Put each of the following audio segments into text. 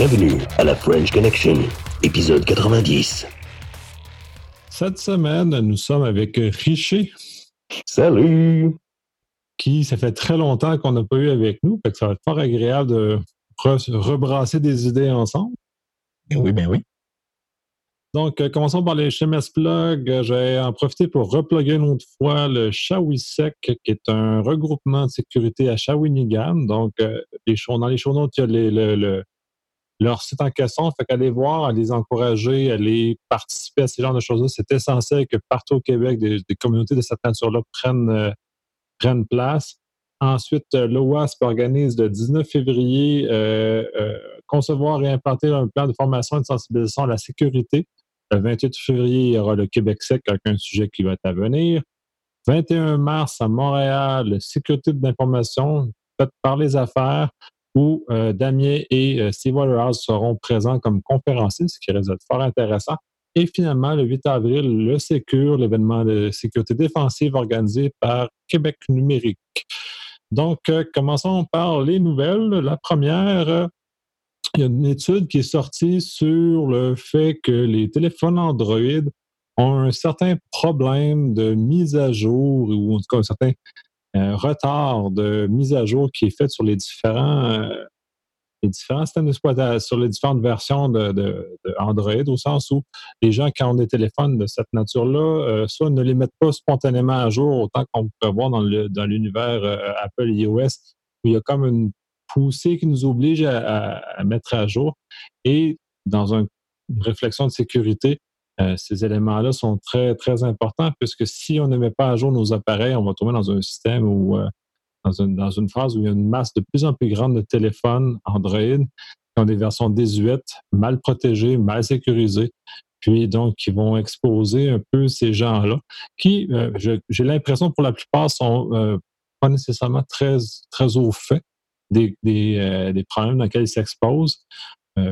Bienvenue à la French Connection, épisode 90. Cette semaine, nous sommes avec Richer. Salut! Qui, ça fait très longtemps qu'on n'a pas eu avec nous, fait que ça va être fort agréable de rebrasser des idées ensemble. Ben oui, ben oui. Donc, euh, commençons par les HMS Plug. J'ai en profité pour reploguer une autre fois le Shawisec, qui est un regroupement de sécurité à Shawinigan. Donc, euh, les dans les show notes, il y a le, leur site en question. Fait qu'aller voir, les encourager, aller participer à ce genre de choses-là, c'est essentiel que partout au Québec, des, communautés de cette nature-là prennent, euh, prennent place. Ensuite, euh, l'OASP organise le 19 février euh, concevoir et implanter un plan de formation et de sensibilisation à la sécurité. Le 28 février, il y aura le Québec sec avec un sujet qui va être à venir. 21 mars à Montréal, sécurité d'information faite par les affaires où euh, Damien et euh, Steve Waterhouse seront présents comme conférenciers, ce qui risque fort intéressant. Et finalement, le 8 avril, le Sécure, l'événement de sécurité défensive organisé par Québec numérique. Donc, euh, commençons par les nouvelles. La première, il y a une étude qui est sortie sur le fait que les téléphones Android ont un certain problème de mise à jour ou en tout cas un certain un retard de mise à jour qui est fait sur les différents, euh, les systèmes d'exploitation, sur les différentes versions de, au sens où les gens qui ont des téléphones de cette nature-là, euh, soit ne les mettent pas spontanément à jour autant qu'on peut voir dans, le, dans l'univers euh, Apple iOS, où il y a comme une poussée qui nous oblige à, mettre à jour. Et dans une réflexion de sécurité, euh, ces éléments-là sont très, très importants puisque si on ne met pas à jour nos appareils, on va tomber dans un système ou euh, dans, une, dans une phase où il y a une masse de plus en plus grande de téléphones Android qui ont des versions désuètes, mal protégées, mal sécurisées, puis donc qui vont exposer un peu ces gens-là, qui, euh, j'ai l'impression pour la plupart, sont pas nécessairement très, très au fait des, des, des problèmes dans lesquels ils s'exposent,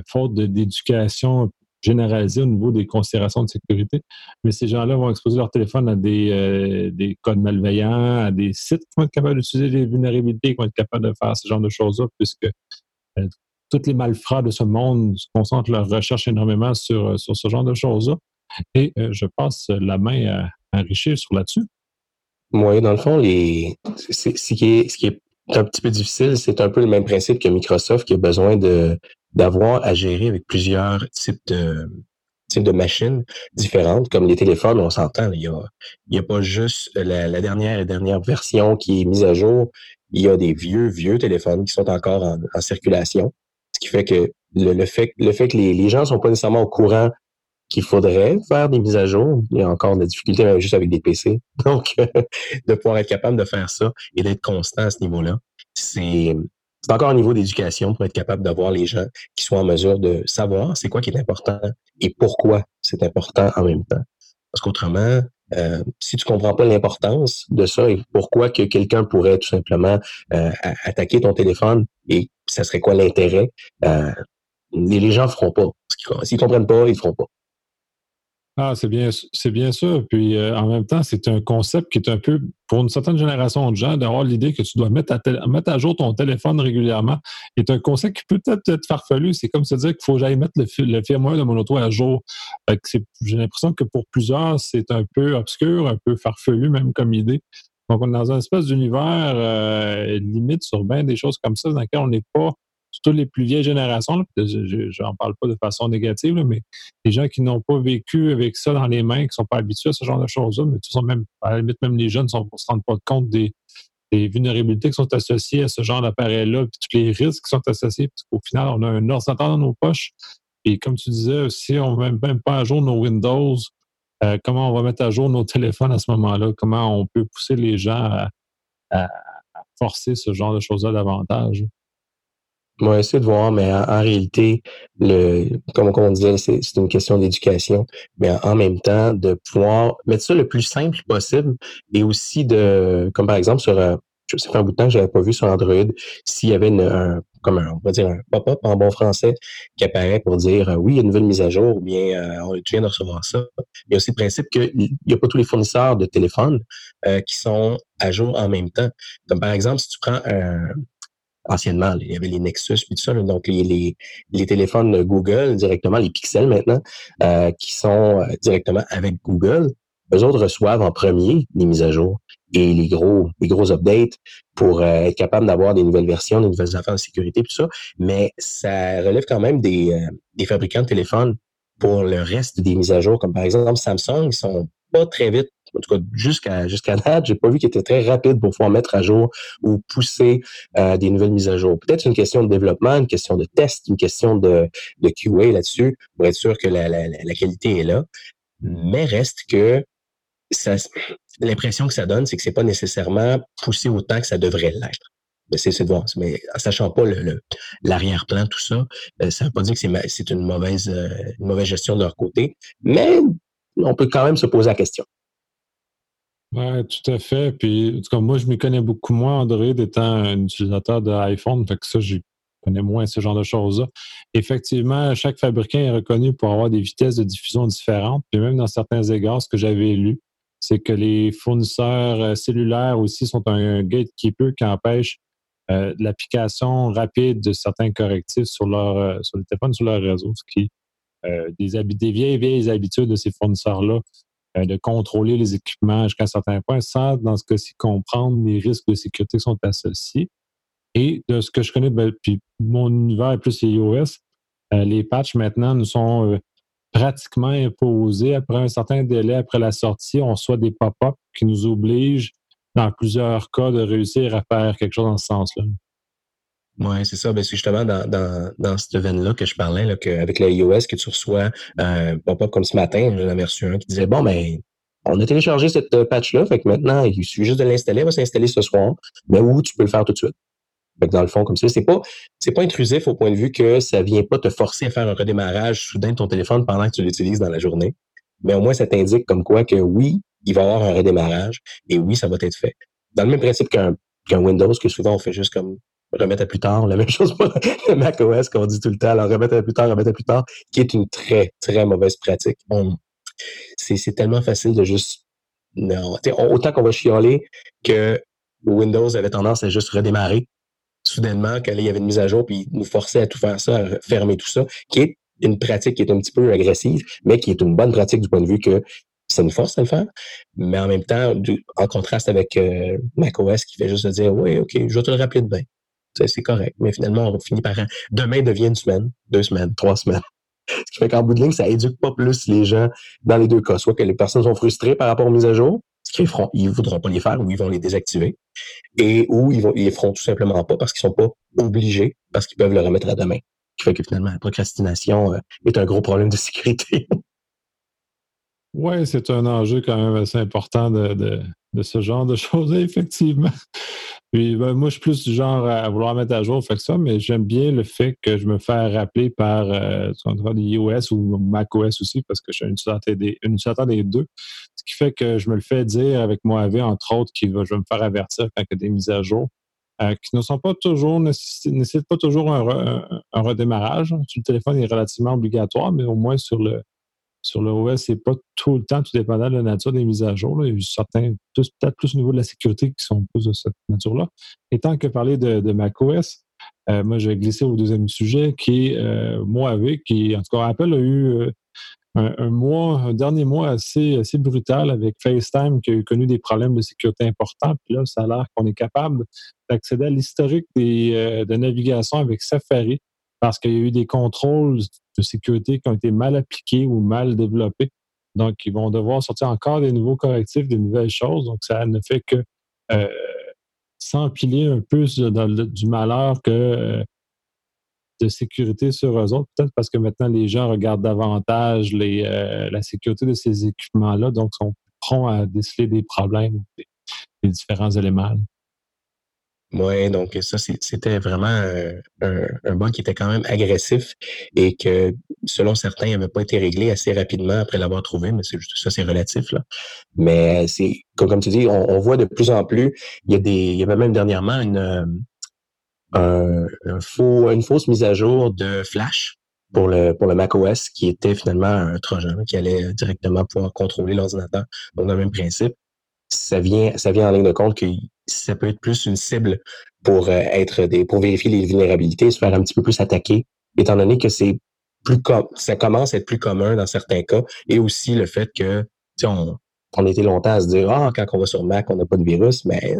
faute d'éducation généralisé au niveau des considérations de sécurité. Mais ces gens-là vont exposer leur téléphone à des, euh, des codes malveillants, à des sites qui vont être capables d'utiliser les vulnérabilités, qui vont être capables de faire ce genre de choses-là, puisque euh, toutes les malfrats de ce monde concentrent leur recherche énormément sur, euh, sur ce genre de choses-là. Et je passe la main à, Richard sur là-dessus. Oui, dans le fond, les... ce qui est un petit peu difficile, c'est un peu le même principe que Microsoft qui a besoin de d'avoir à gérer avec plusieurs types de types de machines différentes, comme les téléphones, on s'entend, il y a, a pas juste la, dernière et dernière version qui est mise à jour, il y a des vieux, vieux téléphones qui sont encore en, circulation, ce qui fait que le, fait, le fait que les, les gens sont pas nécessairement au courant qu'il faudrait faire des mises à jour. Il y a encore des difficultés juste avec des PC. Donc, de pouvoir être capable de faire ça et d'être constant à ce niveau-là, c'est c'est encore un niveau d'éducation pour être capable d'avoir les gens qui soient en mesure de savoir c'est quoi qui est important et pourquoi c'est important en même temps. Parce qu'autrement, euh, si tu comprends pas l'importance de ça et pourquoi que quelqu'un pourrait tout simplement euh, attaquer ton téléphone et ça serait quoi l'intérêt, euh, les, les gens feront pas. S'ils comprennent pas, ils feront pas. Ah, c'est bien, c'est bien ça. Puis euh, en même temps, c'est un concept qui est un peu, pour une certaine génération de gens, d'avoir l'idée que tu dois mettre à, jour ton téléphone régulièrement est un concept qui peut peut-être être farfelu. C'est comme se dire qu'il faut que j'aille mettre le, le, firmware de mon auto à jour. J'ai l'impression que pour plusieurs, c'est un peu obscur, un peu farfelu même comme idée. Donc, on est dans un espèce d'univers euh, limite sur bien des choses comme ça dans lequel on n'est pas surtout les plus vieilles générations, je n'en parle pas de façon négative, mais les gens qui n'ont pas vécu avec ça dans les mains, qui ne sont pas habitués à ce genre de choses-là, mais sont même, à la limite, même les jeunes ne se rendent pas compte des, vulnérabilités qui sont associées à ce genre d'appareil-là, puis tous les risques qui sont associés, parce qu'au final, on a un ordinateur dans nos poches. Et comme tu disais, si on ne met même pas à jour nos Windows, euh, comment on va mettre à jour nos téléphones à ce moment-là? Comment on peut pousser les gens à forcer ce genre de choses-là davantage? Va essayer de voir, mais en, réalité, le, comme, on disait, c'est, une question d'éducation, mais en, même temps, de pouvoir mettre ça le plus simple possible et aussi de, comme par exemple sur, euh, ça fait un bout de temps que j'avais pas vu sur Android, s'il y avait une, un, comme un, on va dire un pop-up en bon français qui apparaît pour dire euh, oui, il y a une nouvelle mise à jour ou bien euh, on, tu viens de recevoir ça. Il y a aussi le principe qu'il n'y a pas tous les fournisseurs de téléphones qui sont à jour en même temps. Comme par exemple, si tu prends un, anciennement, il y avait les Nexus puis tout ça, donc les, les, les, téléphones Google directement, les Pixels maintenant, euh, qui sont directement avec Google, eux autres reçoivent en premier les mises à jour et les gros, les gros updates pour être capable d'avoir des nouvelles versions, des nouvelles affaires de sécurité, tout ça. Mais ça relève quand même des, des fabricants de téléphones pour le reste des mises à jour, comme par exemple Samsung, ils sont pas très vite. En tout cas, jusqu'à jusqu'à date, j'ai pas vu qu'ils étaient très rapides pour pouvoir mettre à jour ou pousser euh, des nouvelles mises à jour. Peut-être une question de développement, une question de test, une question de, QA là-dessus, pour être sûr que la, qualité est là. Mais reste que l'impression que ça donne, c'est que c'est pas nécessairement poussé autant que ça devrait l'être. Mais c'est. Mais en sachant pas l'arrière-plan, tout ça, euh, ça veut pas dire que c'est, c'est une mauvaise, euh, une mauvaise gestion de leur côté. Mais on peut quand même se poser la question. Oui, tout à fait. Puis, en tout cas, moi, je m'y connais beaucoup moins, Android, étant un utilisateur d'iPhone. Fait que ça, je connais moins ce genre de choses-là. Effectivement, chaque fabricant est reconnu pour avoir des vitesses de diffusion différentes. Puis même dans certains égards, ce que j'avais lu, c'est que les fournisseurs euh, cellulaires aussi sont un gatekeeper qui empêche euh, l'application rapide de certains correctifs sur leur euh, sur le téléphone, sur leur réseau, ce qui euh, des, des vieilles, vieilles habitudes de ces fournisseurs-là de contrôler les équipements jusqu'à un certain point sans, dans ce cas-ci, comprendre les risques de sécurité qui sont associés. Et de ce que je connais, ben, puis mon univers est plus iOS, les patchs maintenant nous sont pratiquement imposés après un certain délai après la sortie. On reçoit des pop-up qui nous obligent dans plusieurs cas de réussir à faire quelque chose dans ce sens-là. Oui, c'est ça. Ben, c'est justement dans, dans, dans cette veine-là que je parlais, là, qu'avec la iOS, que tu reçois euh, pop-up comme ce matin, j'en avais reçu un qui disait Bon, ben, on a téléchargé cette euh, patch-là, fait que maintenant, il suffit juste de l'installer, elle va s'installer ce soir, mais où tu peux le faire tout de suite. Fait que dans le fond, comme ça, c'est pas, c'est pas intrusif au point de vue que ça vient pas te forcer à faire un redémarrage soudain de ton téléphone pendant que tu l'utilises dans la journée. Mais au moins, ça t'indique comme quoi que oui, il va y avoir un redémarrage et oui, ça va être fait. Dans le même principe qu'un Windows, que souvent on fait juste comme remettre à plus tard, la même chose pour macOS qu'on dit tout le temps, alors remettre à plus tard, remettre à plus tard, qui est une très, très mauvaise pratique. c'est tellement facile de juste... Non, autant qu'on va chialer que Windows avait tendance à juste redémarrer soudainement quand il y avait une mise à jour, puis nous forçait à tout faire ça, à fermer tout ça, qui est une pratique qui est un petit peu agressive, mais qui est une bonne pratique du point de vue que ça nous force à le faire. Mais en même temps, en contraste avec euh, macOS qui fait juste dire Oui, OK, je vais te le rappeler demain. C'est correct. Mais finalement, on finit par demain devient une semaine, deux semaines, trois semaines. Ce qui fait qu'en bout de ligne, ça éduque pas plus les gens dans les deux cas. Soit que les personnes sont frustrées par rapport aux mises à jour, ce qu'ils feront, ils voudront pas les faire ou ils vont les désactiver. Et ou ils vont, ils les feront tout simplement pas parce qu'ils sont pas obligés, parce qu'ils peuvent le remettre à demain. Ce qui fait que finalement, la procrastination euh, est un gros problème de sécurité. Oui, c'est un enjeu quand même assez important de, de, de ce genre de choses, effectivement. Puis ben, moi, je suis plus du genre à vouloir mettre à jour fait que ça, mais j'aime bien le fait que je me fais rappeler par euh, iOS ou macOS aussi, parce que je suis un utilisateur des, des deux. Ce qui fait que je me le fais dire avec moi avec entre autres, va, je vais me faire avertir quand il y a des mises à jour. Euh, qui ne sont pas toujours, nécessitent pas toujours un, un redémarrage. Sur le téléphone, il est relativement obligatoire, mais au moins sur le, sur le OS, c'est pas tout le temps tout dépendant de la nature des mises à jour. Il y a certains, peut-être plus au niveau de la sécurité qui sont plus de cette nature-là. Et tant que parler de, macOS, euh, moi, je vais glisser au deuxième sujet qui est euh, Mojave, qui, en tout cas, Apple a eu euh, un, mois, un dernier mois assez, assez brutal avec FaceTime qui a eu connu des problèmes de sécurité importants. Puis là, ça a l'air qu'on est capable d'accéder à l'historique des, de navigation avec Safari parce qu'il y a eu des contrôles de sécurité qui ont été mal appliqués ou mal développés. Donc, ils vont devoir sortir encore des nouveaux correctifs, des nouvelles choses. Donc, ça ne fait que euh, s'empiler un peu du malheur que euh, de sécurité sur eux autres. Peut-être parce que maintenant, les gens regardent davantage euh, la sécurité de ces équipements-là, donc sont prêts à déceler des problèmes, des, des différents éléments. Oui, donc ça, c'était vraiment un, un, bug qui était quand même agressif et que, selon certains, il n'avait pas été réglé assez rapidement après l'avoir trouvé, mais c'est ça, c'est relatif. Là. Mais c'est comme, tu dis, on, voit de plus en plus, il y a des. Il y avait même dernièrement une, un, faux, une fausse mise à jour de Flash pour le pour le macOS qui était finalement un trojan qui allait directement pouvoir contrôler l'ordinateur. Donc, le même principe. Ça vient, ça vient en ligne de compte que ça peut être plus une cible pour être des, pour vérifier les vulnérabilités, se faire un petit peu plus attaquer, étant donné que c'est plus ça commence à être plus commun dans certains cas, et aussi le fait que, on, on était longtemps à se dire, ah, quand on va sur Mac, on n'a pas de virus, mais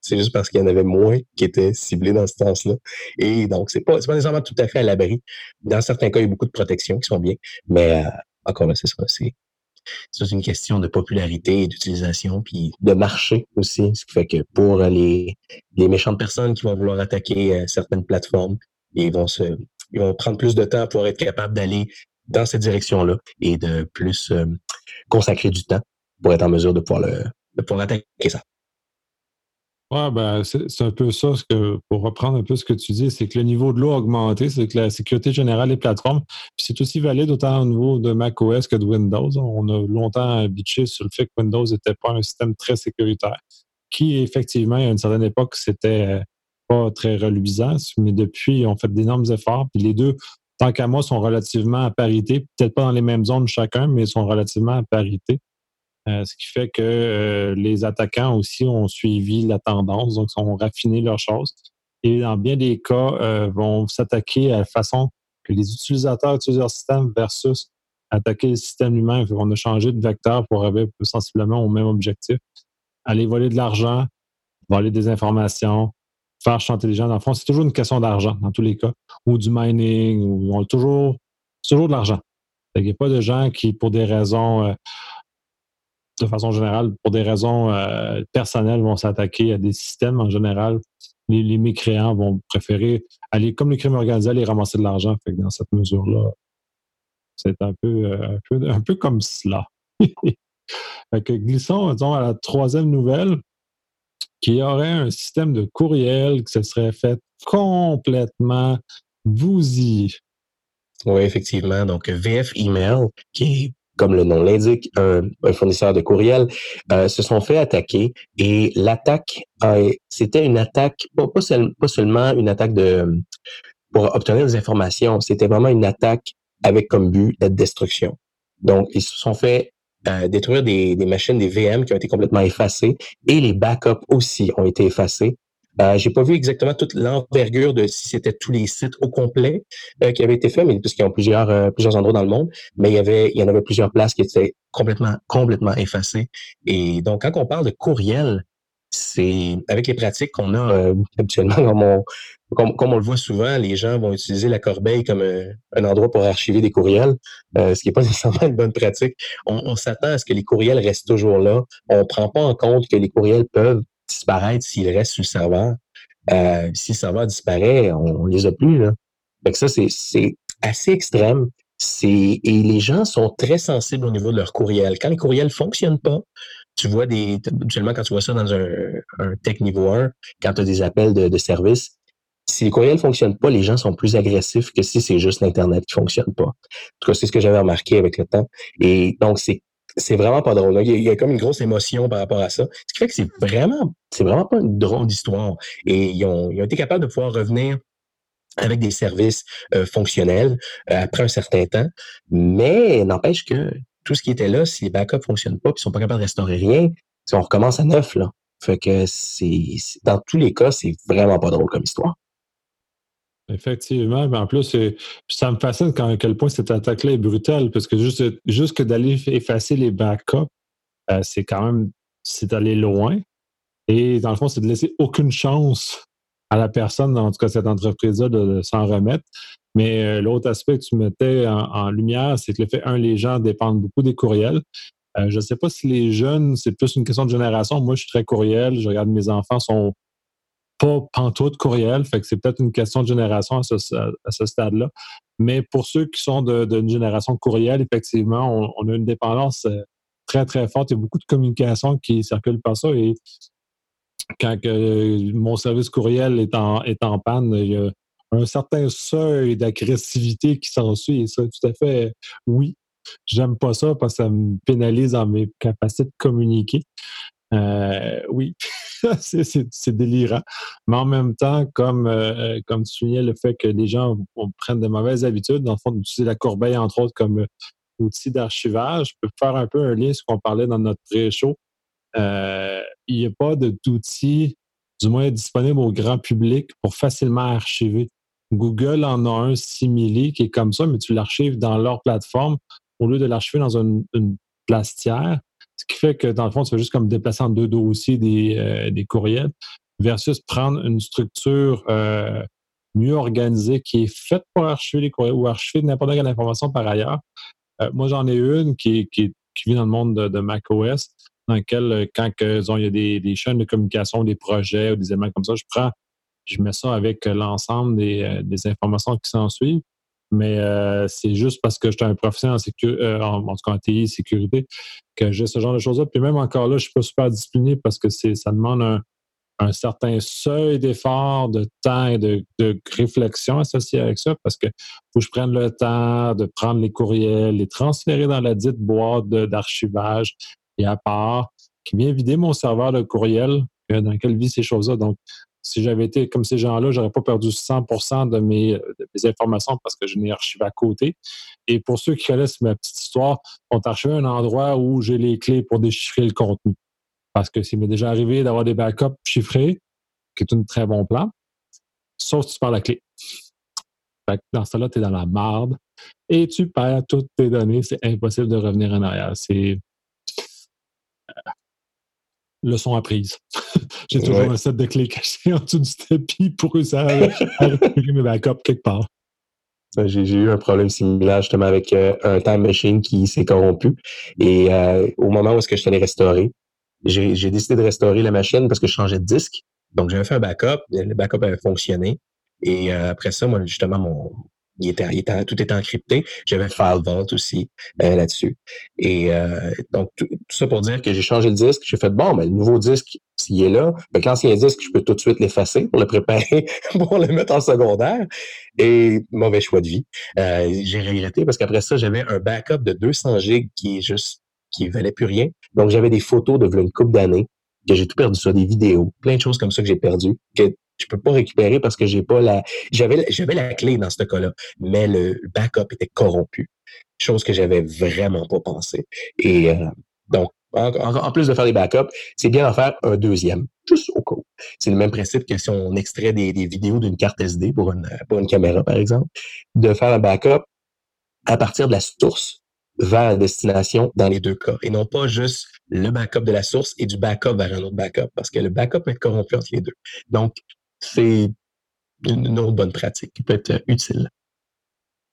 c'est juste parce qu'il y en avait moins qui étaient ciblés dans ce sens-là. Et donc, c'est pas, pas nécessairement tout à fait à l'abri. Dans certains cas, il y a beaucoup de protections qui sont bien, mais euh, encore là, c'est ça, c'est une question de popularité et d'utilisation, puis de marché aussi. Ce qui fait que pour les, les méchantes personnes qui vont vouloir attaquer euh, certaines plateformes, ils vont se, ils vont prendre plus de temps pour être capables d'aller dans cette direction-là et de plus euh, consacrer du temps pour être en mesure de pouvoir, le, de pouvoir attaquer ça. Ouais, ben, c'est un peu ça, pour reprendre un peu ce que tu dis, c'est que le niveau de l'eau a augmenté, c'est que la sécurité générale des plateformes, c'est aussi valide autant au niveau de macOS que de Windows. On a longtemps bitché sur le fait que Windows n'était pas un système très sécuritaire, qui effectivement, à une certaine époque, c'était pas très reluisant, mais depuis, on fait d'énormes efforts, puis les deux, tant qu'à moi, sont relativement à parité, peut-être pas dans les mêmes zones chacun, mais sont relativement à parité. Euh, ce qui fait que euh, les attaquants aussi ont suivi la tendance, donc ont raffiné leurs choses. Et dans bien des cas, euh, vont s'attaquer à la façon que les utilisateurs utilisent leur système versus attaquer le système humain. On a changé de vecteur pour arriver sensiblement au même objectif. Aller voler de l'argent, voler des informations, faire chanter les gens. Dans le fond, c'est toujours une question d'argent dans tous les cas, ou du mining, ou on a toujours, toujours de l'argent. Il n'y a pas de gens qui, pour des raisons de façon générale, pour des raisons euh, personnelles, vont s'attaquer à des systèmes en général. Les, mécréants vont préférer aller, comme les crimes organisés, aller ramasser de l'argent. Dans cette mesure-là, c'est un peu, euh, comme cela. glissons disons, à la troisième nouvelle, qui aurait un système de courriel qui se serait fait complètement bousiller. Oui, effectivement. Donc, VF Email, qui est comme le nom l'indique, un, fournisseur de courriel, euh, se sont fait attaquer et l'attaque, c'était une attaque, pas, pas, seulement une attaque de pour obtenir des informations, c'était vraiment une attaque avec comme but la destruction. Donc, ils se sont fait euh, détruire des, des machines, des VM qui ont été complètement effacées et les backups aussi ont été effacés. Euh, j'ai pas vu exactement toute l'envergure de si c'était tous les sites au complet euh, qui avaient été faits, mais puisqu'ils ont plusieurs euh, plusieurs endroits dans le monde, mais il y avait il y en avait plusieurs places qui étaient complètement complètement effacées. Et donc quand on parle de courriel, c'est avec les pratiques qu'on a euh, habituellement comme on, comme, on le voit souvent, les gens vont utiliser la corbeille comme un endroit pour archiver des courriels, ce qui n'est pas nécessairement une bonne pratique. On, on s'attend à ce que les courriels restent toujours là. On ne prend pas en compte que les courriels peuvent disparaître s'il reste sur le serveur. Euh, si le serveur disparaît, on, les a plus. Là. Ça, c'est assez extrême. Et les gens sont très sensibles au niveau de leur courriel. Quand les courriels fonctionnent pas, tu vois des. Habituellement, quand tu vois ça dans un, un tech niveau 1, quand tu as des appels de, de service, si les courriels fonctionnent pas, les gens sont plus agressifs que si c'est juste l'Internet qui fonctionne pas. En tout cas, c'est ce que j'avais remarqué avec le temps. Et donc, c'est c'est vraiment pas drôle. Il, y a, comme une grosse émotion par rapport à ça. Ce qui fait que c'est vraiment, c'est vraiment pas une drôle d'histoire. Et ils ont, ils ont été capables de pouvoir revenir avec des services euh, fonctionnels euh, après un certain temps. Mais n'empêche que tout ce qui était là, si les backups fonctionnent pas, puis sont pas capables de restaurer rien, on recommence à neuf, là. Fait que c'est, dans tous les cas, c'est vraiment pas drôle comme histoire. Effectivement, mais en plus, ça me fascine quand, à quel point cette attaque-là est brutale, parce que juste, juste que d'aller effacer les backups, euh, c'est quand même, c'est aller loin. Et dans le fond, c'est de laisser aucune chance à la personne, en tout cas cette entreprise-là, de, s'en remettre. Mais euh, l'autre aspect que tu mettais en, lumière, c'est que le fait, un, les gens dépendent beaucoup des courriels. Euh, je ne sais pas si les jeunes, c'est plus une question de génération. Moi, je suis très courriel. Je regarde mes enfants sont pas pantoute courriel, fait c'est peut-être une question de génération à ce, stade-là. Mais pour ceux qui sont d'une génération courriel, effectivement, on, a une dépendance euh, très, très forte. Il y a beaucoup de communication qui circule par ça. Et quand mon service courriel est en, est en panne, il y a un certain seuil d'agressivité qui s'ensuit. Et ça, tout à fait, oui. J'aime pas ça parce que ça me pénalise dans mes capacités de communiquer. Euh, oui, c'est délirant. Mais en même temps, comme, euh, comme tu soulignais, le fait que les gens prennent de mauvaises habitudes, dans le fond, d'utiliser la corbeille, entre autres, comme euh, outil d'archivage, je peux faire un peu un lien ce qu'on parlait dans notre pré-show. il n'y a pas d'outils, du moins disponible au grand public, pour facilement archiver. Google en a un simili qui est comme ça, mais tu l'archives dans leur plateforme au lieu de l'archiver dans une, place tiers. Ce qui fait que, dans le fond, tu fais juste comme déplacer en deux dossiers des, des courriels versus prendre une structure mieux organisée qui est faite pour archiver les courriels ou archiver n'importe quelle information par ailleurs. Euh, moi, j'en ai une qui, qui, vit dans le monde de, macOS, dans lequel, euh, quand il y a des, chaînes de communication, des projets ou des éléments comme ça, je prends, je mets ça avec l'ensemble des, euh, informations qui s'en suivent. Mais c'est juste parce que j'étais un professionnel en, sécurité, en, tout cas en TI sécurité que j'ai ce genre de choses-là. Puis même encore là, je suis pas super discipliné parce que ça demande un, un certain seuil d'effort, de temps et de, réflexion associé avec ça, parce que faut que je prenne le temps de prendre les courriels, les transférer dans la dite boîte d'archivage et à part, qui vient vider mon serveur de courriel euh, dans lequel vit ces choses-là. Donc, si j'avais été comme ces gens-là, j'aurais pas perdu 100% de mes, informations parce que je n'ai archivé à côté. Et pour ceux qui connaissent ma petite histoire, on t'a archivé un endroit où j'ai les clés pour déchiffrer le contenu. Parce que s'il m'est déjà arrivé d'avoir des backups chiffrés, qui est un très bon plan, sauf si tu perds la clé. dans ce là tu es dans la marde et tu perds toutes tes données. C'est impossible de revenir en arrière. C'est leçon apprise. J'ai toujours un set de clés cachées en dessous du tapis pour réussir à, récupérer mes backups quelque part. J'ai eu un problème similaire justement avec euh, un time machine qui s'est corrompu. Et euh, au moment où est-ce que je t'allais restaurer, j'ai décidé de restaurer la machine parce que je changeais de disque. Donc, j'avais fait un backup. Le backup avait fonctionné. Et euh, après ça, moi, justement, mon, il était, il était, tout était encrypté. J'avais File Vault aussi euh, là-dessus. Et euh, donc, tout, ça pour dire que j'ai changé le disque. J'ai fait, bon, ben, le nouveau disque, s'il est là, ben, l'ancien disque, je peux tout de suite l'effacer pour le préparer, pour le mettre en secondaire. Et mauvais choix de vie. j'ai regretté parce qu'après ça, j'avais un backup de 200 gigs qui est juste qui valait plus rien. Donc, j'avais des photos de une couple d'années que j'ai tout perdu, ça, des vidéos, plein de choses comme ça que j'ai perdu, je peux pas récupérer parce que j'ai pas la, j'avais, j'avais la clé dans ce cas-là, mais le backup était corrompu. Chose que j'avais vraiment pas pensé. Et, euh, donc, en, plus de faire des backups, c'est bien d'en faire un deuxième, juste au cas C'est le même principe que si on extrait des, vidéos d'une carte SD pour une, pour une caméra, par exemple, de faire un backup à partir de la source vers la destination dans les deux cas. Et non pas juste le backup de la source et du backup vers un autre backup, parce que le backup peut être corrompu entre les deux. Donc, c'est une autre bonne pratique qui peut être utile.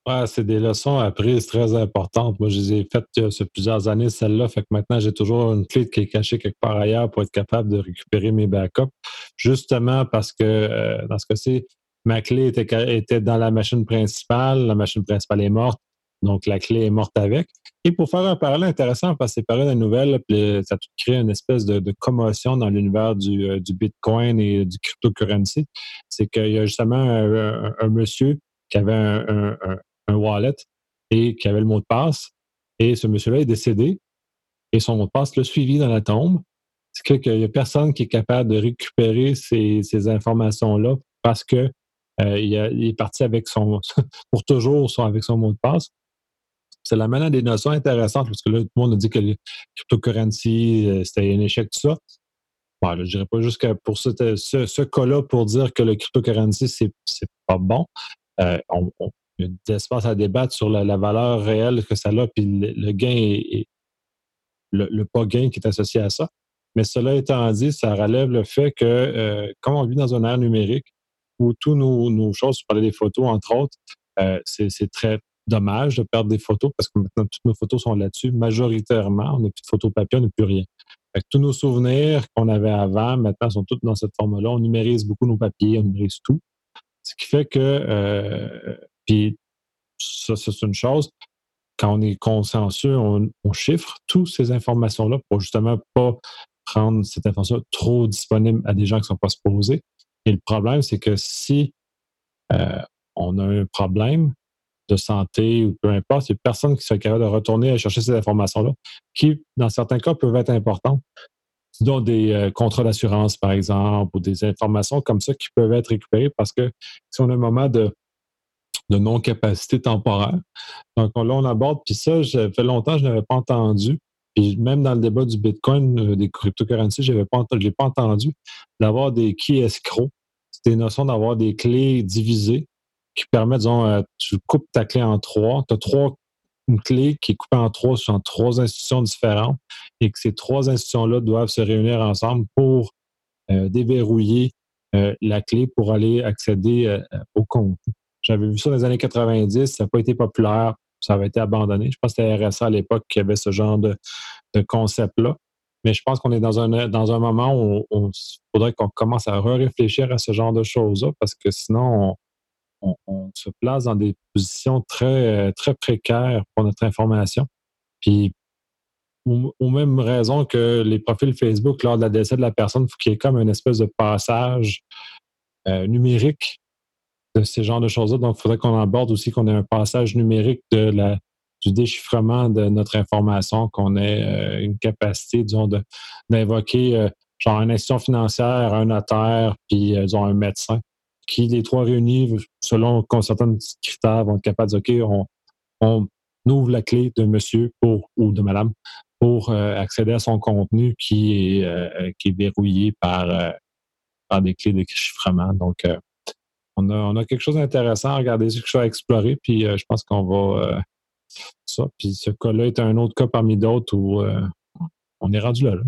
Ouais, c'est des leçons apprises très importantes. Moi, je les ai faites euh, sur plusieurs années, celle-là. Fait que maintenant, j'ai toujours une clé qui est cachée quelque part ailleurs pour être capable de récupérer mes backups. Justement parce que, euh, dans ce cas-ci, ma clé était, était dans la machine principale. La machine principale est morte. Donc, la clé est morte avec. Et pour faire un parallèle intéressant, parce que c'est pareil la nouvelle, ça créé une espèce de, commotion dans l'univers du, euh, Bitcoin et du cryptocurrency. C'est qu'il y a justement un, monsieur qui avait un, wallet et qui avait le mot de passe. Et ce monsieur-là est décédé et son mot de passe l'a suivi dans la tombe. C'est qu'il n'y a personne qui est capable de récupérer ces, informations-là parce que euh, est parti avec son pour toujours avec son mot de passe c'est la à des notions intéressantes parce que là, tout le monde a dit que le cryptocurrency, euh, c'était un échec, tout ça. Bon, je dirais pas jusqu'à pour ce, ce, cas-là pour dire que le cryptocurrency, c'est, c'est pas bon. Euh, on, il y a des espaces à débattre sur la, valeur réelle que ça a, puis le, gain et le, pas gain qui est associé à ça. Mais cela étant dit, ça relève le fait que, euh, comme on vit dans une ère numérique, où tous nos, choses, tu parlais des photos, entre autres, c'est très dommage de perdre des photos parce que maintenant, toutes nos photos sont là-dessus. Majoritairement, on n'a plus de photos papier, on n'a plus rien. tous nos souvenirs qu'on avait avant, maintenant, sont tous dans cette forme-là. On numérise beaucoup nos papiers, on numérise tout. Ce qui fait que, euh, puis ça, c'est une chose. Quand on est consciencieux, on, chiffre toutes ces informations-là pour justement pas prendre cette information trop disponible à des gens qui ne sont pas supposés. Et le problème, c'est que si euh, on a un problème, de santé ou peu importe, il n'y personne qui soit capable de retourner à chercher ces informations-là, qui, dans certains cas, peuvent être importantes. dont des euh, contrats d'assurance, par exemple, ou des informations comme ça qui peuvent être récupérées parce que si on a un moment de, de non-capacité temporaire, donc là, on aborde, puis ça, ça fait longtemps que je n'avais pas entendu Puis même dans le débat du Bitcoin, des cryptocurrencies, je n'ai pas, pas entendu d'avoir des keys escrocs. C'est une notion d'avoir des clés divisées qui permettent, disons, tu coupes ta clé en trois. Tu as trois une clé qui est coupée en trois sur trois institutions différentes et que ces trois institutions-là doivent se réunir ensemble pour déverrouiller la clé pour aller accéder au compte. J'avais vu ça dans les années 90, ça n'a pas été populaire, ça avait été abandonné. Je pense que c'était RSA à l'époque qui avait ce genre de, concept-là. Mais je pense qu'on est dans un, dans un moment où il faudrait qu'on commence à réfléchir à ce genre de choses-là parce que sinon, on, se place dans des positions très, très précaires pour notre information. Puis, ou, même raison que les profils Facebook, lors de la décès de la personne, il faut qu'il y ait comme une espèce de passage euh, numérique de ces genres de choses-là. Donc, il faudrait qu'on aborde aussi qu'on ait un passage numérique du déchiffrement de notre information, qu'on ait euh, une capacité, disons, d'invoquer euh, genre une institution financière, un notaire, puis disons un médecin qui, les trois réunis, selon certains critères, vont être capables de dire, OK, on, ouvre la clé de monsieur ou de madame pour euh, accéder à son contenu qui est, euh, qui est verrouillé par, euh, par des clés de chiffrement. Donc, on a, on, a, quelque chose d'intéressant à regarder, quelque chose à explorer, puis je pense qu'on va ça. Puis ce cas-là est un autre cas parmi d'autres où on est rendu là. là.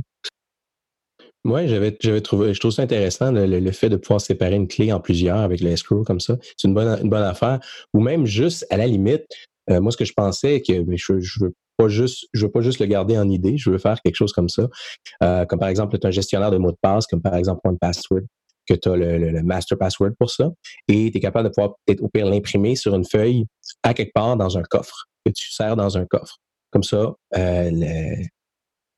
Oui, j'avais, j'avais trouvé, je trouve ça intéressant, le, fait de pouvoir séparer une clé en plusieurs avec le escrow comme ça. C'est une bonne, une bonne affaire. Ou même juste, à la limite, euh, moi, ce que je pensais, que je, je veux pas juste, je veux pas juste le garder en idée, je veux faire quelque chose comme ça. Euh, comme par exemple, tu as un gestionnaire de mots de passe, comme par exemple OnePassword, que tu as le, le, master password pour ça, et tu es capable de pouvoir peut-être au pire l'imprimer sur une feuille à quelque part dans un coffre, que tu sers dans un coffre. Comme ça, euh,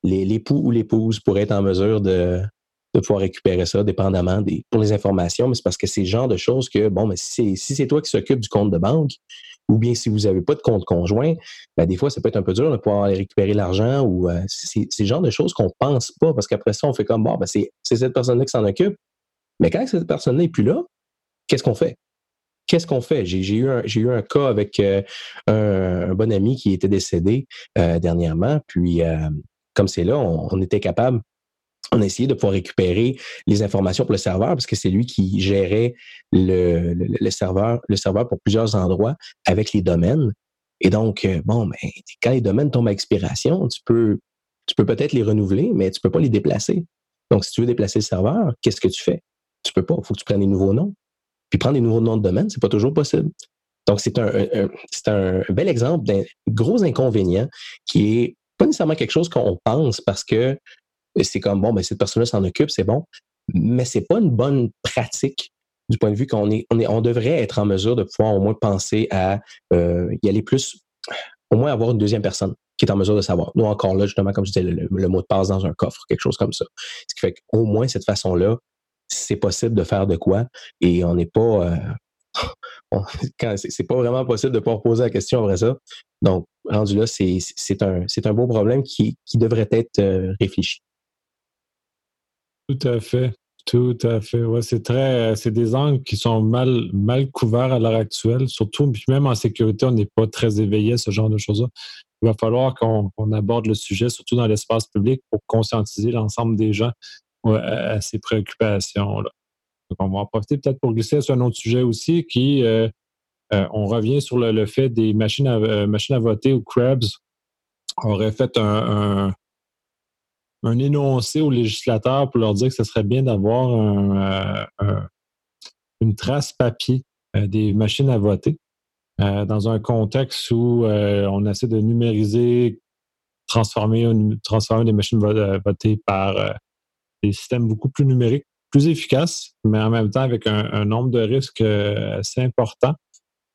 l'époux ou l'épouse pourrait être en mesure de, pouvoir récupérer ça, dépendamment des, pour les informations. Mais c'est parce que c'est le genre de choses que, bon, mais si c'est toi qui s'occupe du compte de banque, ou bien si vous n'avez pas de compte conjoint, ben, des fois, ça peut être un peu dur de pouvoir aller récupérer l'argent ou euh, c'est le genre de choses qu'on pense pas parce qu'après ça, on fait comme, bon, ben, c'est cette personne-là qui s'en occupe. Mais quand cette personne-là n'est plus là, qu'est-ce qu'on fait? Qu'est-ce qu'on fait? J'ai eu, un, eu cas avec euh, un, bon ami qui était décédé euh, dernièrement, puis comme c'est là, on, était capable on a essayé de pouvoir récupérer les informations pour le serveur parce que c'est lui qui gérait le, serveur, pour plusieurs endroits avec les domaines. Et donc, euh, bon, ben, quand les domaines tombent à expiration, tu peux, peut-être les renouveler, mais tu peux pas les déplacer. Donc, si tu veux déplacer le serveur, qu'est-ce que tu fais? Tu peux pas. Il faut que tu prennes des nouveaux noms. Puis prendre des nouveaux noms de domaine, c'est pas toujours possible. Donc, c'est un, c'est un bel exemple d'un gros inconvénient qui est pas nécessairement quelque chose qu'on pense parce que c'est comme bon, ben, cette personne-là s'en occupe, c'est bon. Mais c'est pas une bonne pratique du point de vue qu'on est, on est, on devrait être en mesure de pouvoir au moins penser à euh, y aller plus, au moins avoir une deuxième personne qui est en mesure de savoir. Nous, encore là, justement, comme je disais, le, mot de passe dans un coffre, quelque chose comme ça. Ce qui fait qu'au moins, cette façon-là, c'est possible de faire de quoi et on n'est pas, euh, c'est pas vraiment possible de pouvoir poser la question après ça. Donc, rendu là, c'est un, un beau problème qui, qui devrait être euh, réfléchi. Tout à fait. Tout à fait. Ouais, c'est très, c'est des angles qui sont mal, mal couverts à l'heure actuelle, surtout, puis même en sécurité, on n'est pas très éveillé à ce genre de choses-là. Il va falloir qu'on aborde le sujet, surtout dans l'espace public, pour conscientiser l'ensemble des gens à, ces préoccupations-là. on va en profiter peut-être pour glisser sur un autre sujet aussi qui, euh, euh, on revient sur le, fait des machines à, euh, machines à voter ou CREBS aurait fait un, un, énoncé aux législateurs pour leur dire que ce serait bien d'avoir une trace papier des machines à voter dans un contexte où on essaie de numériser, transformer, transformer les machines à voter par des systèmes beaucoup plus numériques, plus efficaces, mais en même temps avec un nombre de risques assez important.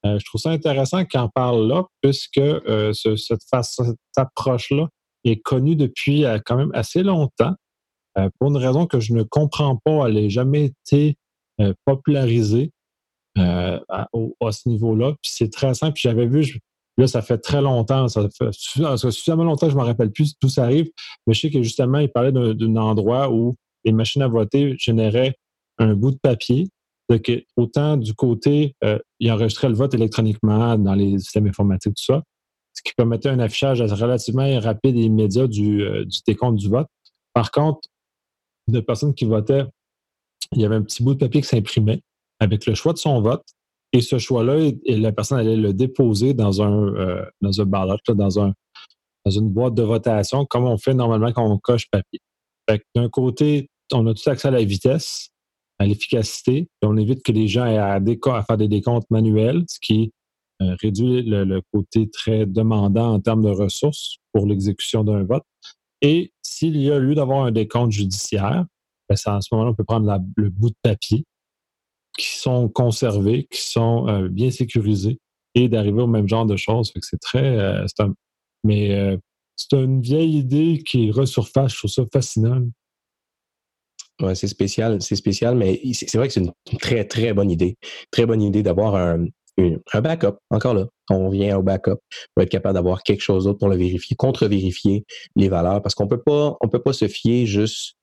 Euh, je trouve ça intéressant qu'il en parle là, puisque euh, cette, approche-là est connue depuis euh, quand même assez longtemps. pour une raison que je ne comprends pas, elle n'a jamais été popularisée à, ce niveau-là. Puis c'est très simple. J'avais vu, là, ça fait très longtemps, ça fait suffisamment longtemps je ne me rappelle plus d'où ça arrive, mais je sais que justement, il parlait d'un endroit où les machines à voter généraient un bout de papier autant du côté, euh, il enregistrait le vote électroniquement dans les systèmes informatiques, tout ça, ce qui permettait un affichage relativement rapide et immédiat du, du décompte du vote. Par contre, de personnes qui votaient, il y avait un petit bout de papier qui s'imprimait avec le choix de son vote. Et ce choix-là, la personne allait le déposer dans un, euh, dans ballot, dans une boîte de votation, comme on fait normalement quand on coche papier. D'un côté, on a tout accès à la vitesse, à l'efficacité, on évite que les gens aient à, faire des décomptes manuels, ce qui euh, réduit le, côté très demandant en termes de ressources pour l'exécution d'un vote. Et s'il y a lieu d'avoir un décompte judiciaire, ben à ce moment-là, on peut prendre le bout de papier qui sont conservés, qui sont euh, bien sécurisés et d'arriver au même genre de choses. c'est. Euh, mais c'est une vieille idée qui resurface. Je trouve ça fascinant. C'est spécial, c'est spécial, mais c'est vrai que c'est une très, très bonne idée. Très bonne idée d'avoir un, backup. Encore là, on vient au backup. On être capable d'avoir quelque chose d'autre pour le vérifier, contre-vérifier les valeurs, parce qu'on peut pas, on peut pas se fier juste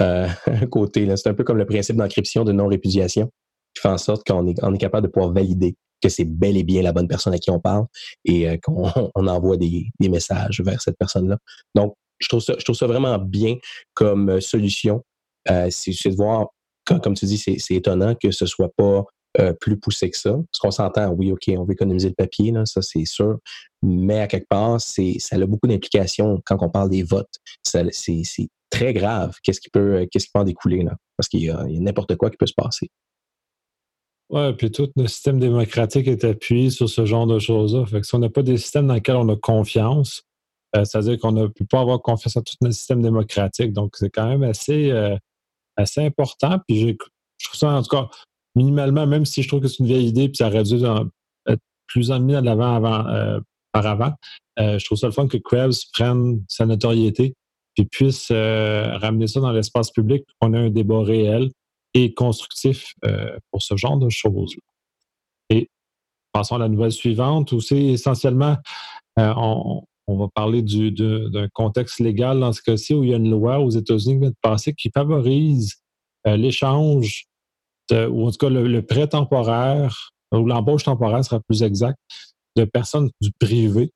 euh, un côté. C'est un peu comme le principe d'encryption de non-répudiation qui fait en sorte qu'on est, capable de pouvoir valider que c'est bel et bien la bonne personne à qui on parle et euh, qu'on on envoie des, messages vers cette personne-là. Donc, je trouve ça, je trouve ça vraiment bien comme euh, solution. Euh, c'est de voir, comme, tu dis, c'est étonnant que ce soit pas euh, plus poussé que ça. Parce qu'on s'entend, oui, OK, on veut économiser le papier, ça c'est sûr. Mais à quelque part, ça a beaucoup d'implications quand on parle des votes. C'est, très grave. Qu'est-ce qui peut, qu'est-ce qui peut en découler là? Parce qu'il y a, n'importe quoi qui peut se passer. Oui, puis tout notre système démocratique est appuyé sur ce genre de choses-là. Fait que si on n'a pas des systèmes dans lesquels on a confiance, euh, c'est-à-dire qu'on ne peut pas avoir confiance en tout notre système démocratique. Donc, c'est quand même assez, euh, assez important. Puis je trouve ça, en tout cas, minimalement, même si je trouve que c'est une vieille idée, puis ça aurait dû être plus en mis en avant avant, euh, par avant, je trouve ça le fun que Krebs prenne sa notoriété puis puisse ramener ça dans l'espace public, qu'on ait un débat réel et constructif euh, pour ce genre de choses. Et passons à la nouvelle suivante, où c'est essentiellement, euh, on, va parler d'un contexte légal dans ce cas-ci, où il y a une loi aux États-Unis qui vient de passer qui favorise euh, l'échange, ou en tout cas le, prêt temporaire, ou l'embauche temporaire sera plus exact, de personnes du privé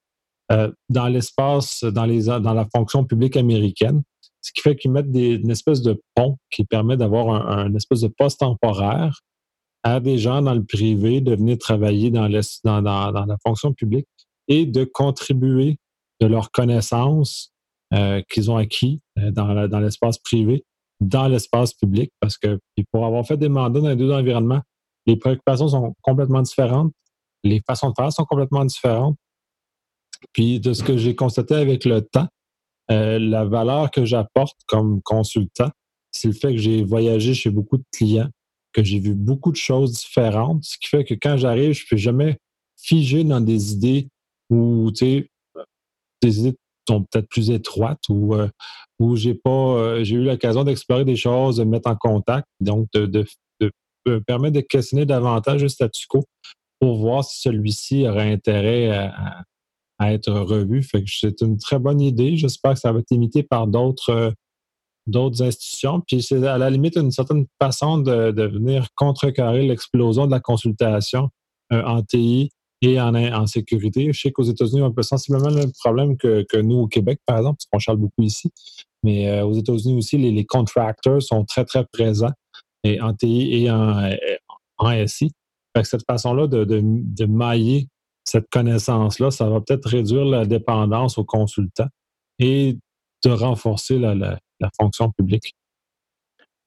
dans l'espace, dans, dans la fonction publique américaine. Ce qui fait qu'ils mettent des, une espèce de pont qui permet d'avoir un, espèce de poste temporaire à des gens dans le privé de venir travailler dans, la fonction publique et de contribuer de leurs connaissances euh, qu'ils ont acquis euh, dans, l'espace privé, dans l'espace public, parce que pour avoir fait des mandats dans les deux environnements, les préoccupations sont complètement différentes, les façons de faire sont complètement différentes. Puis de ce que j'ai constaté avec le temps, euh, la valeur que j'apporte comme consultant, c'est le fait que j'ai voyagé chez beaucoup de clients, que j'ai vu beaucoup de choses différentes, ce qui fait que quand j'arrive, je ne peux jamais figer dans des idées où, tu sais, idées sont peut-être plus étroites ou euh, où euh, j'ai eu l'occasion d'explorer des choses, de me mettre en contact, donc de, de, de, me permettre de questionner davantage le statu quo pour voir si celui-ci aurait intérêt à, être revu. C'est une très bonne idée. J'espère que ça va être imité par d'autres euh, d'autres institutions. Puis c'est à la limite une certaine façon de, de venir contrecarrer l'explosion de la consultation en TI et en, en, sécurité. Je sais qu'aux États-Unis, on a sensiblement le même problème que, que, nous au Québec, par exemple, parce qu'on charle beaucoup ici. Mais euh, aux États-Unis aussi, les, les, contractors sont très, très présents et en TI et en, en SI. Cette façon-là de, de, de mailler cette connaissance-là, ça va peut-être réduire la dépendance aux consultants et de renforcer la, fonction publique.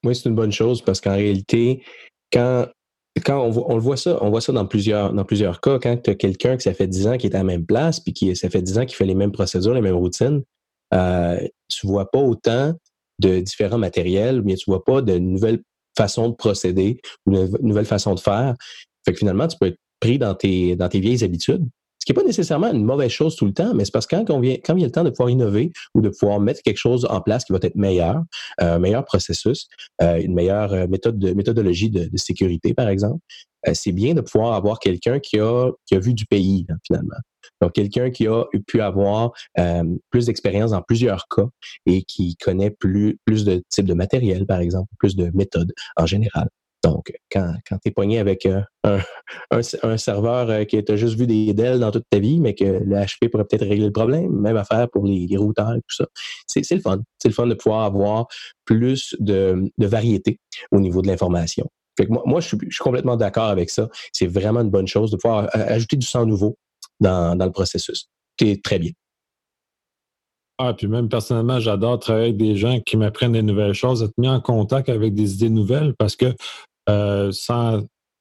Oui, c'est une bonne chose parce qu'en réalité, quand, quand on, le voit ça, on voit ça dans plusieurs, dans plusieurs cas, quand tu as quelqu'un qui ça fait 10 ans qui est à la même place, puis qui ça fait 10 ans qu'il fait les mêmes procédures, les mêmes routines, euh, tu vois pas autant de différents matériels, mais tu vois pas de nouvelles façons de procéder ou de nouvelles façons de faire. Fait que finalement, tu peux être pris dans tes, dans tes vieilles habitudes. Qui n'est pas nécessairement une mauvaise chose tout le temps, mais c'est parce que quand, vient, quand a le temps de pouvoir innover ou de pouvoir mettre quelque chose en place qui va être meilleur, euh, un meilleur processus, euh, une meilleure euh, méthode de, méthodologie de, sécurité, par exemple, c'est bien de pouvoir avoir quelqu'un qui a, qui a vu du pays, finalement. Donc, quelqu'un qui a pu avoir plus d'expérience dans plusieurs cas et qui connaît plus, plus de types de matériel, par exemple, plus de méthodes en général. Donc, quand, quand tu es pogné avec euh, un, serveur euh, qui t'a juste vu des Dell dans toute ta vie, mais que le HP pourrait peut-être régler le problème, même affaire pour les, routeurs et tout ça. C'est le fun. C'est le fun de pouvoir avoir plus de, variété au niveau de l'information. moi, moi je, suis, je suis complètement d'accord avec ça. C'est vraiment une bonne chose de pouvoir euh, ajouter du sang nouveau dans, dans le processus. C'est très bien. Ah, puis même personnellement, j'adore travailler avec des gens qui m'apprennent des nouvelles choses, être mis en contact avec des idées nouvelles parce que euh,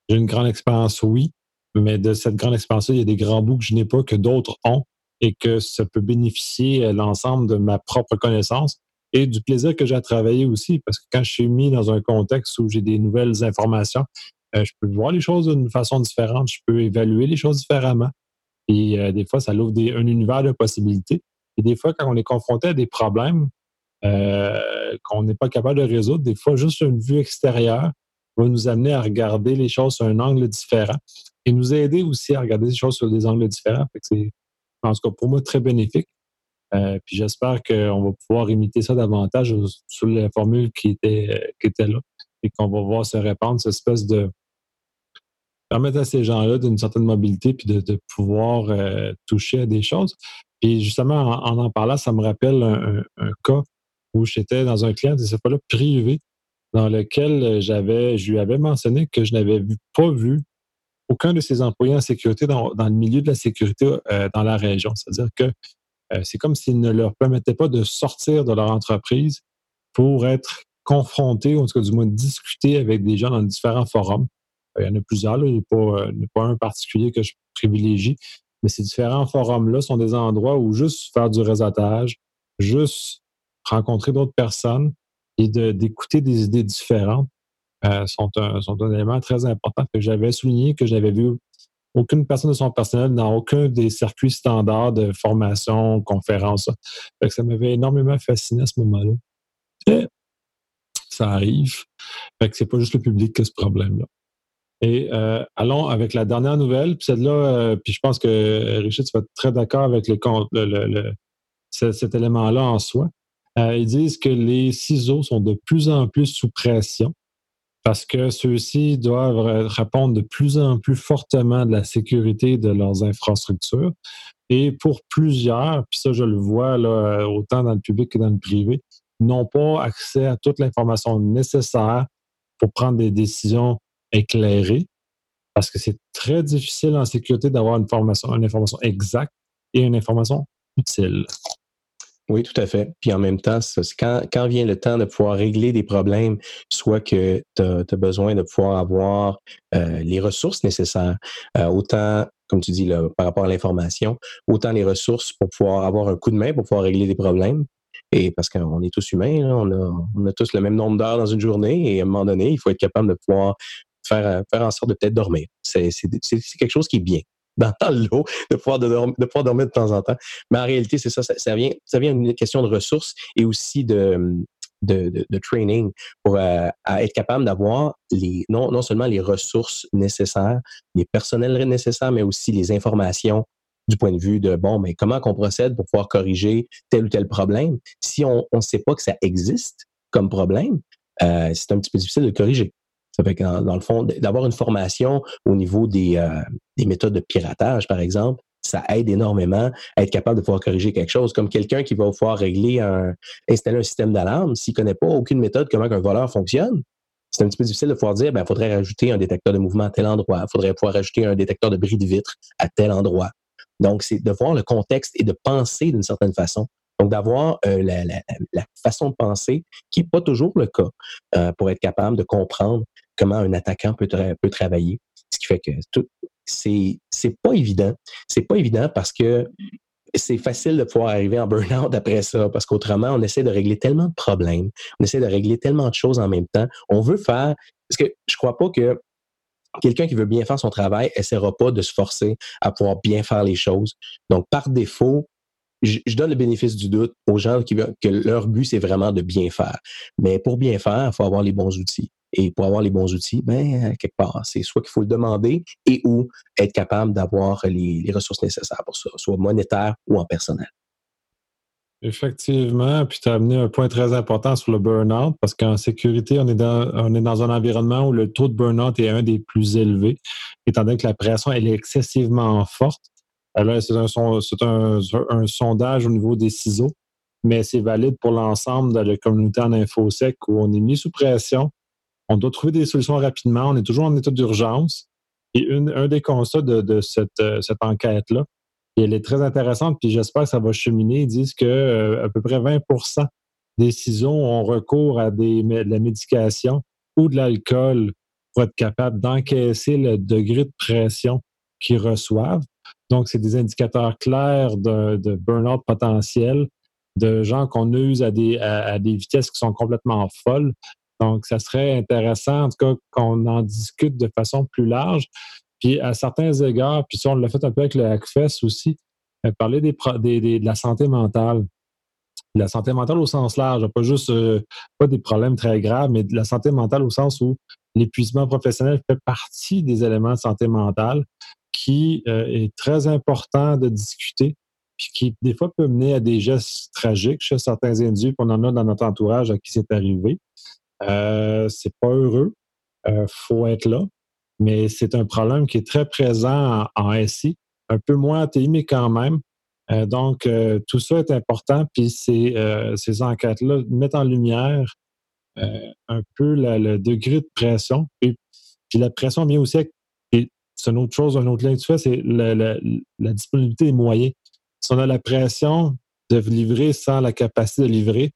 j'ai une grande expérience, oui, mais de cette grande expérience-là, il y a des grands bouts que je n'ai pas, que d'autres ont, et que ça peut bénéficier à l'ensemble de ma propre connaissance et du plaisir que j'ai à travailler aussi, parce que quand je suis mis dans un contexte où j'ai des nouvelles informations, euh, je peux voir les choses d'une façon différente, je peux évaluer les choses différemment. Et euh, des fois, ça ouvre des, un univers de possibilités. Et des fois, quand on est confronté à des problèmes euh, qu'on n'est pas capable de résoudre, des fois, juste une vue extérieure va nous amener à regarder les choses sur un angle différent et nous aider aussi à regarder les choses sur des angles différents. c'est, en tout cas, pour moi, très bénéfique. Euh, puis j'espère qu'on va pouvoir imiter ça davantage sur la formule qui était, qui était là et qu'on va voir se répandre cette espèce de permettre à ces gens-là d'une certaine mobilité puis de, pouvoir euh, toucher à des choses. Et justement, en en, parlant, ça me rappelle un, cas où j'étais dans un client, c'est pas là privé, dans lequel j'avais, je lui avais mentionné que je n'avais pas vu aucun de ses employés en sécurité dans, le milieu de la sécurité euh, dans la région. C'est-à-dire que euh, c'est comme s'ils ne leur permettaient pas de sortir de leur entreprise pour être confrontés, ou en tout cas du moins discuter avec des gens dans différents forums. Euh, il y en a plusieurs, il n'y a, pas un particulier que je privilégie, mais ces différents forums-là sont des endroits où juste faire du réseautage, juste rencontrer d'autres personnes et d'écouter des idées différentes euh, sont, un, élément très important que j'avais souligné, que j'avais vu aucune personne de son personnel dans aucun des circuits standards de formation, conférence. ça m'avait énormément fasciné à ce moment-là. Ça arrive. Fait que c'est pas juste le public qui a ce problème-là. Et euh, allons avec la dernière nouvelle. Puis celle-là, euh, puis je pense que Richard, tu vas être très d'accord avec le, cet élément-là en soi. Euh, ils disent que les ciseaux sont de plus en plus sous pression parce que ceux-ci doivent répondre de plus en plus fortement de la sécurité de leurs infrastructures. Et pour plusieurs, puis ça je le vois là, autant dans le public que dans le privé, n'ont pas accès à toute l'information nécessaire pour prendre des décisions éclairées, parce que c'est très difficile en sécurité d'avoir une, une information exacte et une information utile. Oui, tout à fait. Puis en même temps, quand, quand vient le temps de pouvoir régler des problèmes, soit que tu as, besoin de pouvoir avoir euh, les ressources nécessaires, euh, autant, comme tu dis, là, par rapport à l'information, autant les ressources pour pouvoir avoir un coup de main, pour pouvoir régler des problèmes. Et parce qu'on est tous humains, on, a, on a tous le même nombre d'heures dans une journée et à un moment donné, il faut être capable de pouvoir faire, faire en sorte de peut-être dormir. C'est quelque chose qui est bien dans l'eau, de pouvoir, de, de, pouvoir dormir de temps en temps. Mais en réalité, c'est ça, ça, vient, ça vient d'une question de ressources et aussi de, de, de, training pour euh, être capable d'avoir les non, non seulement les ressources nécessaires, les personnels nécessaires, mais aussi les informations du point de vue de bon, mais comment qu'on procède pour pouvoir corriger tel ou tel problème. Si on ne sait pas que ça existe comme problème, euh, c'est un petit peu difficile de corriger. Ça fait que dans, le fond, d'avoir une formation au niveau des, euh, des méthodes de piratage, par exemple, ça aide énormément à être capable de pouvoir corriger quelque chose. Comme quelqu'un qui va pouvoir régler un, installer un système d'alarme, s'il ne connaît pas aucune méthode comment un voleur fonctionne, c'est un petit peu difficile de pouvoir dire, ben, il faudrait rajouter un détecteur de mouvement à tel endroit, il faudrait pouvoir rajouter un détecteur de bris de vitre à tel endroit. Donc, c'est de voir le contexte et de penser d'une certaine façon. Donc, d'avoir euh, la, façon de penser, qui n'est pas toujours le cas, euh, pour être capable de comprendre comment un attaquant peut, travailler. Ce qui fait que c'est, pas évident. C'est pas évident parce que c'est facile de pouvoir arriver en burn-out après ça, parce qu'autrement, on essaie de régler tellement de problèmes, on essaie de régler tellement de choses en même temps. On veut faire, parce que je crois pas que quelqu'un qui veut bien faire son travail essaiera pas de se forcer à pouvoir bien faire les choses. Donc, par défaut, je, donne le bénéfice du doute aux gens qui que leur but, c'est vraiment de bien faire. Mais pour bien faire, il faut avoir les bons outils. Et pour avoir les bons outils, ben, quelque part, c'est soit qu'il faut le demander et ou être capable d'avoir les, ressources nécessaires pour ça, soit monétaire ou en personnel. Effectivement, puis tu as amené un point très important sur le burn-out, parce qu'en sécurité, on est, dans, on est dans un environnement où le taux de burn-out est un des plus élevés, étant donné que la pression elle est excessivement forte. Alors, c'est un, un, un, sondage au niveau des ciseaux, mais c'est valide pour l'ensemble de la communauté en InfoSec où on est mis sous pression. On doit trouver des solutions rapidement. On est toujours en état d'urgence. Et un des constats de, euh, cette enquête-là, elle est très intéressante, puis j'espère que ça va cheminer. Ils disent que euh, à peu près 20% des ciseaux ont recours à de la médication ou de l'alcool pour être capable d'encaisser le degré de pression qu'ils reçoivent. Donc, c'est des indicateurs clairs de, burn-out potentiel, de gens qu'on use à, des vitesses qui sont complètement folles. Donc, ça serait intéressant, en tout cas, qu'on en discute de façon plus large. Puis à certains égards, puis ça, on l'a fait un peu avec le Hackfest aussi, euh, parler de la santé mentale. la santé mentale au sens large, pas juste euh, pas des problèmes très graves, mais de la santé mentale au sens où l'épuisement professionnel fait partie des éléments de santé mentale qui euh, est très important de discuter, puis qui des fois peut mener à des gestes tragiques chez certains individus, qu'on en a dans notre entourage à qui c'est arrivé. Euh, c'est pas heureux. Euh, faut être là mais c'est un problème qui est très présent en, SI, un peu moins en mais quand même. Euh, donc, euh, tout ça est important, puis ces, enquêtes-là mettent en lumière un peu le degré de pression. Puis la pression vient aussi avec, c'est une autre chose, un autre lien que tu fais, c'est la, la, disponibilité des moyens. Si on a la pression de livrer sans la capacité de livrer,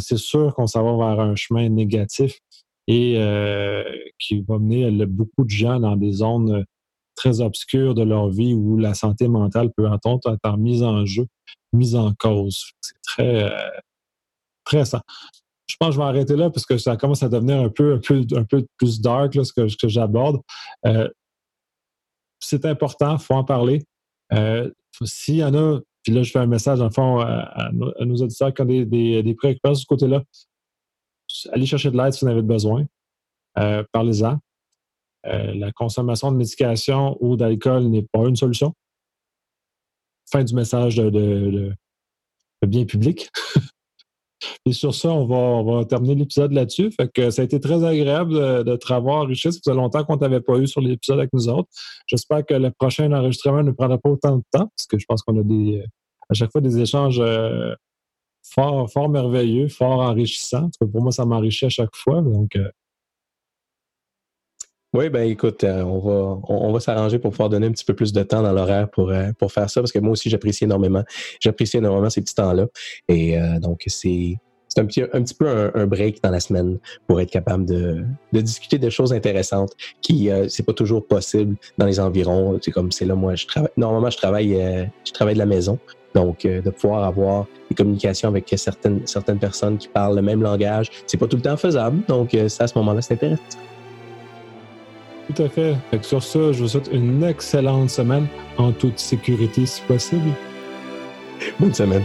c'est sûr qu'on s'en va vers un chemin négatif et euh, qui va mener beaucoup de gens dans des zones euh, très obscures de leur vie où la santé mentale peut entendre être mise en jeu, mise en cause. C'est très, euh, très ça. Je pense que je vais arrêter là parce que ça commence à devenir un peu, plus dark là, ce que, j'aborde. C'est important, il faut en parler. S'il y en a, puis là, je fais un message, en fond, à, nos, auditeurs qui ont des, des, des préoccupations de ce côté-là allez chercher de l'aide si vous en avez besoin. Euh, parlez-en. Euh, la consommation de médication ou d'alcool n'est pas une solution. Fin du message de, bien public. Et sur ça, on va, terminer l'épisode là-dessus. Ça a été très agréable de, te revoir, Richard. Ça faisait longtemps qu'on ne t'avait pas eu sur l'épisode avec nous autres. J'espère que le prochain enregistrement ne prendra pas autant de temps, parce que je pense qu'on a des, à chaque fois des échanges euh, fort, fort merveilleux, fort enrichissant. pour moi, ça m'enrichit à chaque fois. Euh, Oui, ben écoute, euh, on va, on, va s'arranger pour pouvoir donner un petit peu plus de temps dans l'horaire pour, euh, pour faire ça, parce que moi aussi, j'apprécie énormément. J'apprécie énormément ces petits temps-là. Et donc, c'est. un petit, un petit peu un, break dans la semaine pour être capable de, de discuter de choses intéressantes qui, c'est pas toujours possible dans les environs. C'est comme, c'est là, moi, je travaille. Normalement, je travaille, je travaille de la maison. Donc, euh, de pouvoir avoir des communications avec certaines, certaines personnes qui parlent le même langage, c'est pas tout le temps faisable. Donc, euh, ça, à ce moment-là, c'est intéressant. Tout à fait. Sur ça, je vous souhaite une excellente semaine en toute sécurité si possible. Bonne semaine.